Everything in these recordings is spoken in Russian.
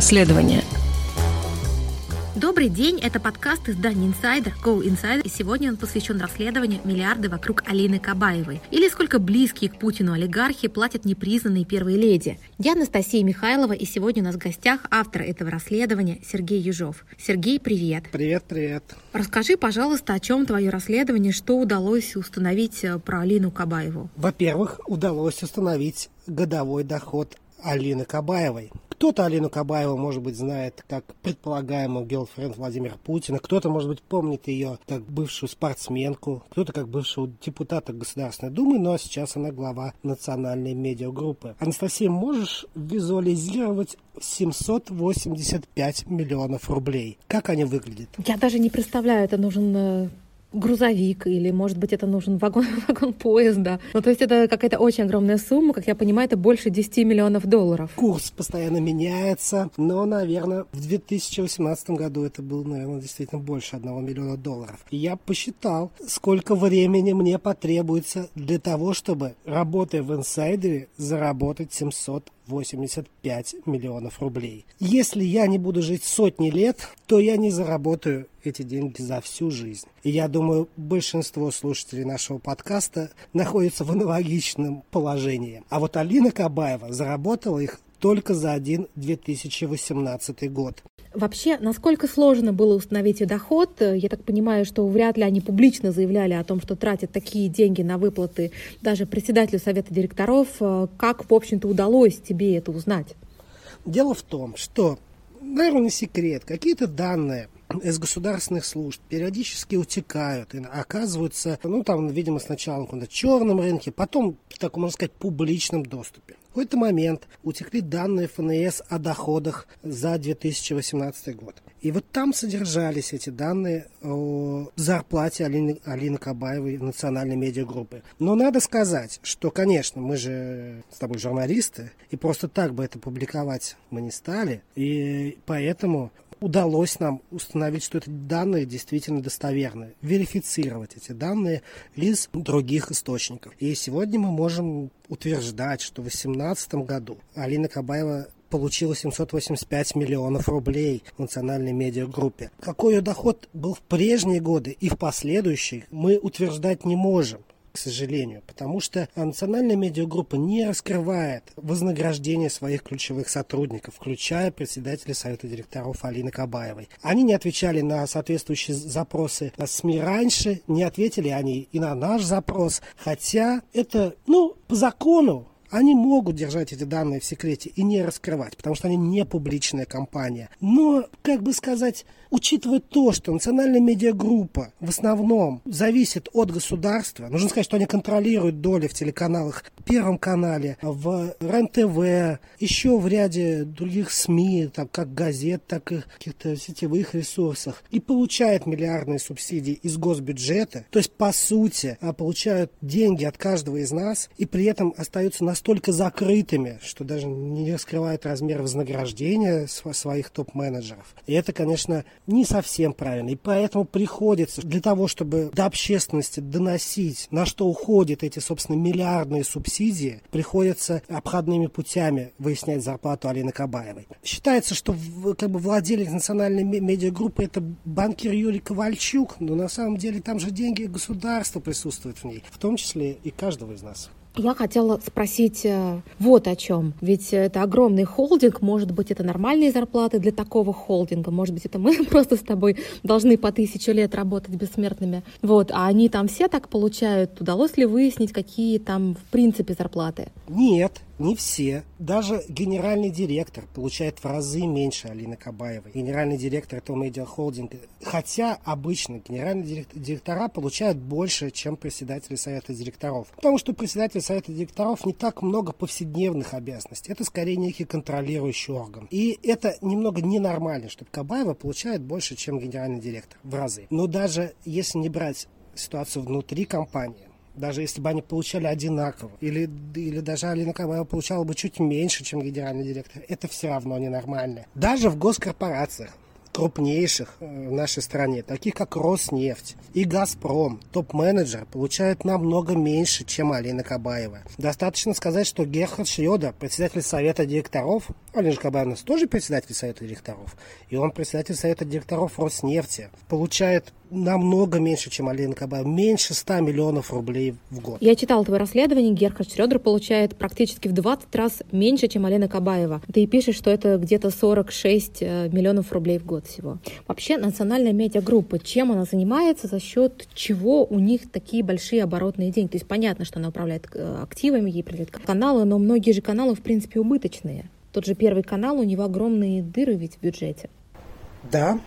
Расследование. Добрый день, это подкаст издания Insider, Go Insider, и сегодня он посвящен расследованию миллиарды вокруг Алины Кабаевой. Или сколько близкие к Путину олигархи платят непризнанные первые леди. Я Анастасия Михайлова, и сегодня у нас в гостях автор этого расследования Сергей Южов. Сергей, привет. Привет, привет. Расскажи, пожалуйста, о чем твое расследование, что удалось установить э, про Алину Кабаеву? Во-первых, удалось установить годовой доход Алины Кабаевой. Кто-то Алину Кабаеву, может быть, знает как предполагаемую гелфренд Владимира Путина, кто-то, может быть, помнит ее как бывшую спортсменку, кто-то как бывшего депутата Государственной Думы, но сейчас она глава национальной медиагруппы. Анастасия, можешь визуализировать 785 миллионов рублей? Как они выглядят? Я даже не представляю, это нужен э, грузовик, или, может быть, это нужен вагон, вагон поезда. Ну, то есть это какая-то очень огромная сумма, как я понимаю, это больше 10 миллионов долларов. Курс постоянно меняется, но, наверное, в 2018 году это было, наверное, действительно больше 1 миллиона долларов. И я посчитал, сколько времени мне потребуется для того, чтобы, работая в инсайдере, заработать 700 85 миллионов рублей. Если я не буду жить сотни лет, то я не заработаю эти деньги за всю жизнь. И я думаю, большинство слушателей нашего подкаста находятся в аналогичном положении. А вот Алина Кабаева заработала их только за один 2018 год. Вообще, насколько сложно было установить ее доход? Я так понимаю, что вряд ли они публично заявляли о том, что тратят такие деньги на выплаты даже председателю совета директоров. Как, в общем-то, удалось тебе это узнать? Дело в том, что, наверное, не секрет, какие-то данные из государственных служб периодически утекают и оказываются, ну, там, видимо, сначала на черном рынке, потом в таком, можно сказать, публичном доступе. Какой-то момент утекли данные ФНС о доходах за 2018 год. И вот там содержались эти данные о зарплате Алины, Алины Кабаевой в национальной медиагруппе. Но надо сказать, что, конечно, мы же с тобой журналисты, и просто так бы это публиковать мы не стали. И поэтому удалось нам установить, что эти данные действительно достоверны, верифицировать эти данные из других источников. И сегодня мы можем утверждать, что в 2018 году Алина Кабаева получила 785 миллионов рублей в национальной медиагруппе. Какой ее доход был в прежние годы и в последующие, мы утверждать не можем к сожалению, потому что национальная медиагруппа не раскрывает вознаграждение своих ключевых сотрудников, включая председателя совета директоров Алины Кабаевой. Они не отвечали на соответствующие запросы СМИ раньше, не ответили они и на наш запрос, хотя это, ну, по закону они могут держать эти данные в секрете и не раскрывать, потому что они не публичная компания. Но, как бы сказать, учитывая то, что национальная медиагруппа в основном зависит от государства, нужно сказать, что они контролируют доли в телеканалах Первом канале, в РЕН-ТВ, еще в ряде других СМИ, так как газет, так и каких-то сетевых ресурсах, и получают миллиардные субсидии из госбюджета, то есть, по сути, а, получают деньги от каждого из нас, и при этом остаются на настолько закрытыми, что даже не раскрывает размер вознаграждения своих топ-менеджеров. И это, конечно, не совсем правильно. И поэтому приходится для того, чтобы до общественности доносить, на что уходят эти, собственно, миллиардные субсидии, приходится обходными путями выяснять зарплату Алины Кабаевой. Считается, что как бы владелец национальной медиагруппы это банкир Юрий Ковальчук, но на самом деле там же деньги государства присутствуют в ней, в том числе и каждого из нас. Я хотела спросить э, вот о чем. Ведь это огромный холдинг, может быть, это нормальные зарплаты для такого холдинга, может быть, это мы просто с тобой должны по тысячу лет работать бессмертными. Вот, а они там все так получают. Удалось ли выяснить, какие там в принципе зарплаты? Нет, не все. Даже генеральный директор получает в разы меньше Алины Кабаевой. Генеральный директор этого медиахолдинга. Хотя обычно генеральные директора получают больше, чем председатели совета директоров. Потому что председатель совета директоров не так много повседневных обязанностей. Это скорее некий контролирующий орган. И это немного ненормально, чтобы Кабаева получает больше, чем генеральный директор в разы. Но даже если не брать ситуацию внутри компании, даже если бы они получали одинаково, или, или даже Алина Кабаева получала бы чуть меньше, чем генеральный директор, это все равно ненормально. Даже в госкорпорациях крупнейших э, в нашей стране, таких как Роснефть и Газпром, топ-менеджеры получают намного меньше, чем Алина Кабаева. Достаточно сказать, что Герхард Шьода, председатель совета директоров, Алина Кабаевна тоже председатель совета директоров, и он председатель совета директоров Роснефти, получает намного меньше, чем Алина Кабаева, меньше 100 миллионов рублей в год. Я читала твое расследование, Герхард Шредер получает практически в 20 раз меньше, чем Алина Кабаева. Ты пишешь, что это где-то 46 э, миллионов рублей в год всего. Вообще, национальная медиагруппа, чем она занимается, за счет чего у них такие большие оборотные деньги? То есть понятно, что она управляет э, активами, ей придет каналы, но многие же каналы, в принципе, убыточные. Тот же Первый канал, у него огромные дыры ведь в бюджете. Да,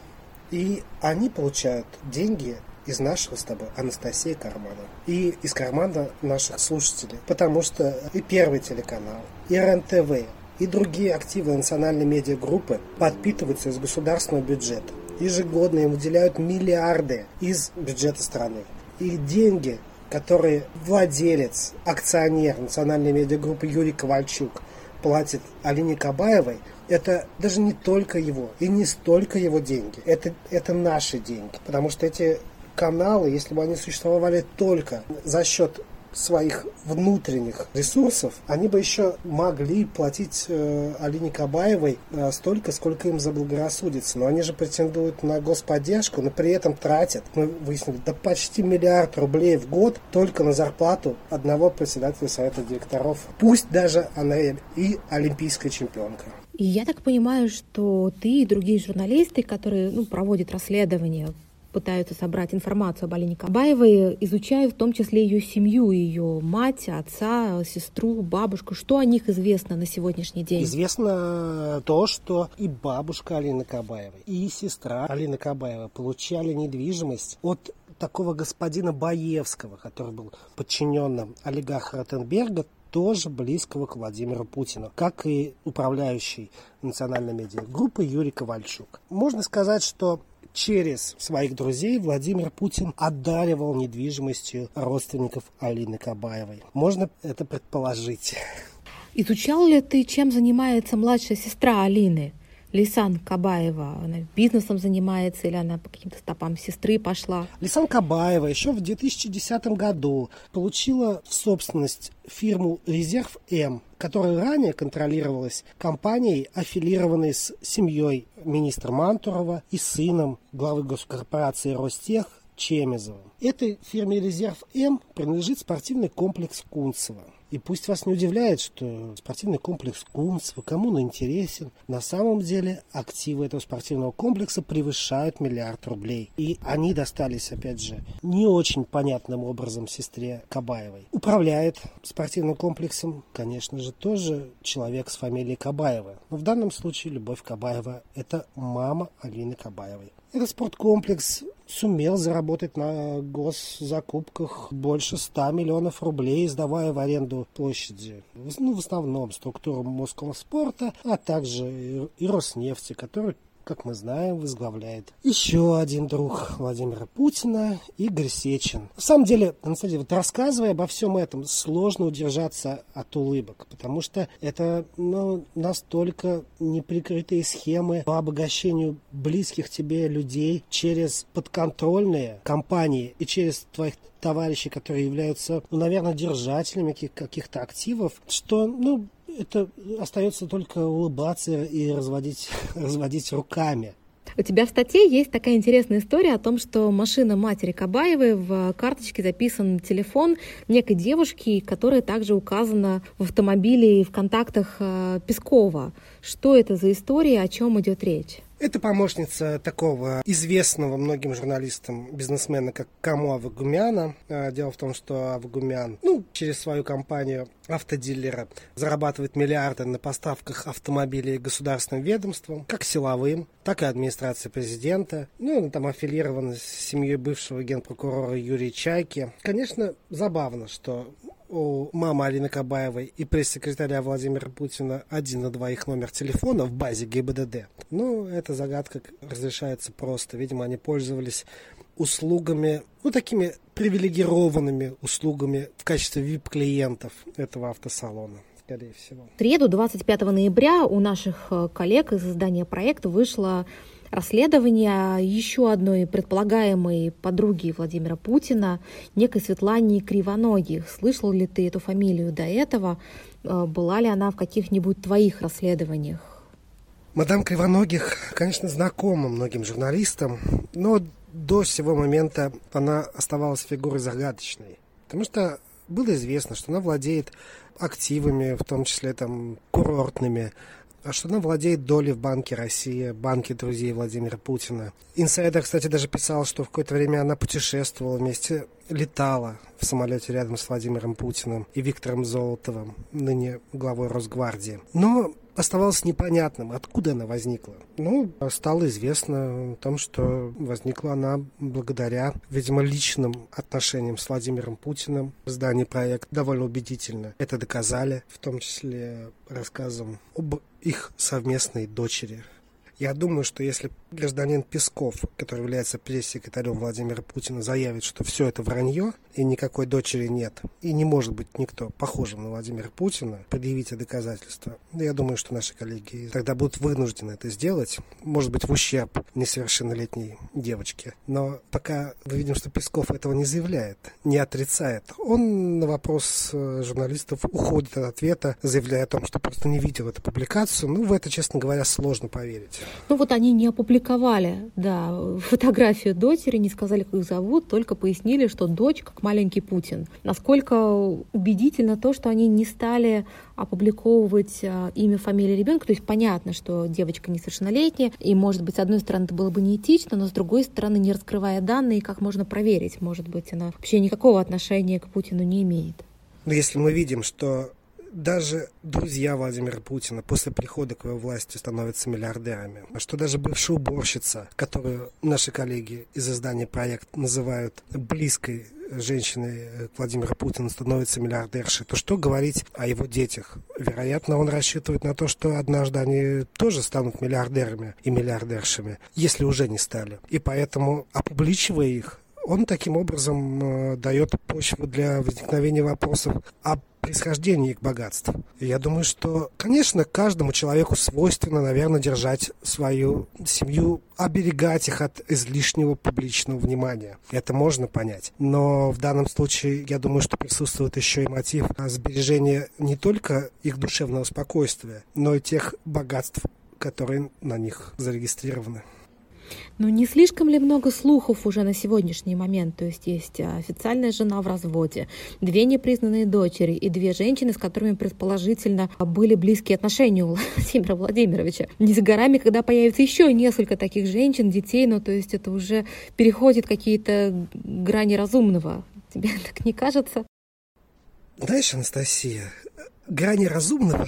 и они получают деньги из нашего с тобой Анастасии кармана. И из кармана наших слушателей. Потому что и Первый телеканал, и РНТВ, и другие активы национальной медиагруппы подпитываются из государственного бюджета. Ежегодно им выделяют миллиарды из бюджета страны. И деньги, которые владелец, акционер национальной медиагруппы Юрий Ковальчук платит Алине Кабаевой – это даже не только его, и не столько его деньги. Это, это наши деньги. Потому что эти каналы, если бы они существовали только за счет своих внутренних ресурсов, они бы еще могли платить э, Алине Кабаевой э, столько, сколько им заблагорассудится. Но они же претендуют на господдержку, но при этом тратят, мы выяснили, до почти миллиард рублей в год только на зарплату одного председателя совета директоров. Пусть даже она и олимпийская чемпионка. И я так понимаю, что ты и другие журналисты, которые ну, проводят расследования, пытаются собрать информацию об Алине Кабаевой, изучают в том числе ее семью, ее мать, отца, сестру, бабушку. Что о них известно на сегодняшний день? Известно то, что и бабушка Алины Кабаевой, и сестра Алины Кабаевой получали недвижимость от такого господина Баевского, который был подчиненным олигарха Ротенберга, тоже близкого к Владимиру Путину, как и управляющий национальной медиагруппой Юрий Ковальчук. Можно сказать, что через своих друзей Владимир Путин одаривал недвижимостью родственников Алины Кабаевой. Можно это предположить. Изучал ли ты, чем занимается младшая сестра Алины? Лисан Кабаева, она бизнесом занимается или она по каким-то стопам сестры пошла? Лисан Кабаева еще в 2010 году получила в собственность фирму «Резерв М», которая ранее контролировалась компанией, аффилированной с семьей министра Мантурова и сыном главы госкорпорации «Ростех» Чемезовым. Этой фирме «Резерв М» принадлежит спортивный комплекс Кунцево. И пусть вас не удивляет, что спортивный комплекс Кунцево кому-то интересен. На самом деле активы этого спортивного комплекса превышают миллиард рублей. И они достались, опять же, не очень понятным образом сестре Кабаевой. Управляет спортивным комплексом, конечно же, тоже человек с фамилией Кабаева. Но в данном случае Любовь Кабаева – это мама Алины Кабаевой. Этот спорткомплекс сумел заработать на госзакупках больше 100 миллионов рублей, сдавая в аренду площади, ну, в основном структуру спорта, а также и Роснефти, который как мы знаем, возглавляет еще один друг Владимира Путина, Игорь Сечин. На самом деле, на самом деле вот рассказывая обо всем этом, сложно удержаться от улыбок, потому что это ну, настолько неприкрытые схемы по обогащению близких тебе людей через подконтрольные компании и через твоих товарищей, которые являются, ну, наверное, держателями каких-то активов, что, ну, это остается только улыбаться и разводить, разводить руками. У тебя в статье есть такая интересная история о том, что машина матери Кабаевой в карточке записан телефон некой девушки, которая также указана в автомобиле и в контактах э, Пескова. Что это за история, о чем идет речь? Это помощница такого известного многим журналистам бизнесмена, как Каму Авагумяна. А, дело в том, что Авагумян, ну, через свою компанию автодилера зарабатывает миллиарды на поставках автомобилей государственным ведомствам, как силовым, так и администрации президента. Ну, он там аффилирован с семьей бывшего генпрокурора Юрия Чайки. Конечно, забавно, что у мамы Алины Кабаевой и пресс-секретаря Владимира Путина один на двоих номер телефона в базе ГИБДД. Ну, эта загадка разрешается просто. Видимо, они пользовались услугами, ну, такими привилегированными услугами в качестве VIP-клиентов этого автосалона скорее всего. В среду, 25 ноября, у наших э, коллег из издания «Проект» вышла расследование еще одной предполагаемой подруги Владимира Путина, некой Светлане Кривоногих. Слышал ли ты эту фамилию до этого? Э, была ли она в каких-нибудь твоих расследованиях? Мадам Кривоногих, конечно, знакома многим журналистам, но до сего момента она оставалась фигурой загадочной. Потому что было известно, что она владеет активами, в том числе там курортными, что она владеет долей в Банке России, банке друзей Владимира Путина. Инсайдер, кстати, даже писал, что в какое-то время она путешествовала вместе, летала в самолете рядом с Владимиром Путиным и Виктором Золотовым, ныне главой Росгвардии. Но оставалось непонятным, откуда она возникла. Ну, стало известно о том, что возникла она благодаря, видимо, личным отношениям с Владимиром Путиным. В здании проект довольно убедительно это доказали, в том числе рассказом об их совместной дочери я думаю, что если гражданин Песков, который является пресс-секретарем Владимира Путина, заявит, что все это вранье, и никакой дочери нет, и не может быть никто похожим на Владимира Путина, предъявите доказательства, я думаю, что наши коллеги тогда будут вынуждены это сделать, может быть, в ущерб несовершеннолетней девочке. Но пока мы видим, что Песков этого не заявляет, не отрицает. Он на вопрос э, журналистов уходит от ответа, заявляя о том, что просто не видел эту публикацию. Ну, в это, честно говоря, сложно поверить. Ну вот они не опубликовали, да, фотографию дочери, не сказали, как их зовут, только пояснили, что дочь как маленький Путин. Насколько убедительно то, что они не стали опубликовывать а, имя, фамилию ребенка. То есть понятно, что девочка несовершеннолетняя, и, может быть, с одной стороны, это было бы неэтично, но с другой стороны, не раскрывая данные, как можно проверить, может быть, она вообще никакого отношения к Путину не имеет. Но если мы видим, что даже друзья Владимира Путина после прихода к его власти становятся миллиардерами. А что даже бывшая уборщица, которую наши коллеги из издания «Проект» называют близкой женщиной к Владимиру Путину становится миллиардершей, то что говорить о его детях? Вероятно, он рассчитывает на то, что однажды они тоже станут миллиардерами и миллиардершами, если уже не стали. И поэтому, опубличивая их, он таким образом э, дает почву для возникновения вопросов о происхождения их богатств. И я думаю, что, конечно, каждому человеку свойственно, наверное, держать свою семью, оберегать их от излишнего публичного внимания. Это можно понять. Но в данном случае, я думаю, что присутствует еще и мотив сбережения не только их душевного спокойствия, но и тех богатств, которые на них зарегистрированы. Но не слишком ли много слухов уже на сегодняшний момент? То есть есть официальная жена в разводе, две непризнанные дочери и две женщины, с которыми предположительно были близкие отношения у Владимира Владимировича. Не за горами, когда появится еще несколько таких женщин, детей, но то есть это уже переходит какие-то грани разумного. Тебе так не кажется? Знаешь, Анастасия, грани разумного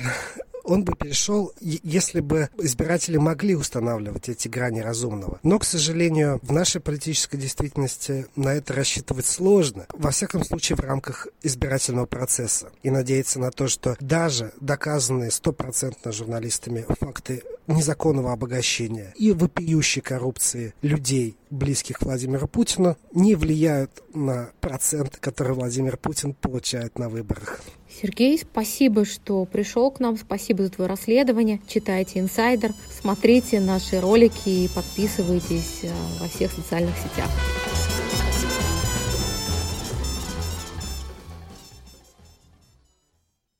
он бы перешел, если бы избиратели могли устанавливать эти грани разумного. Но, к сожалению, в нашей политической действительности на это рассчитывать сложно. Во всяком случае, в рамках избирательного процесса. И надеяться на то, что даже доказанные стопроцентно журналистами факты незаконного обогащения и вопиющей коррупции людей, близких Владимиру Путину, не влияют на процент, который Владимир Путин получает на выборах. Сергей, спасибо, что пришел к нам. Спасибо за твое расследование. Читайте «Инсайдер», смотрите наши ролики и подписывайтесь э, во всех социальных сетях.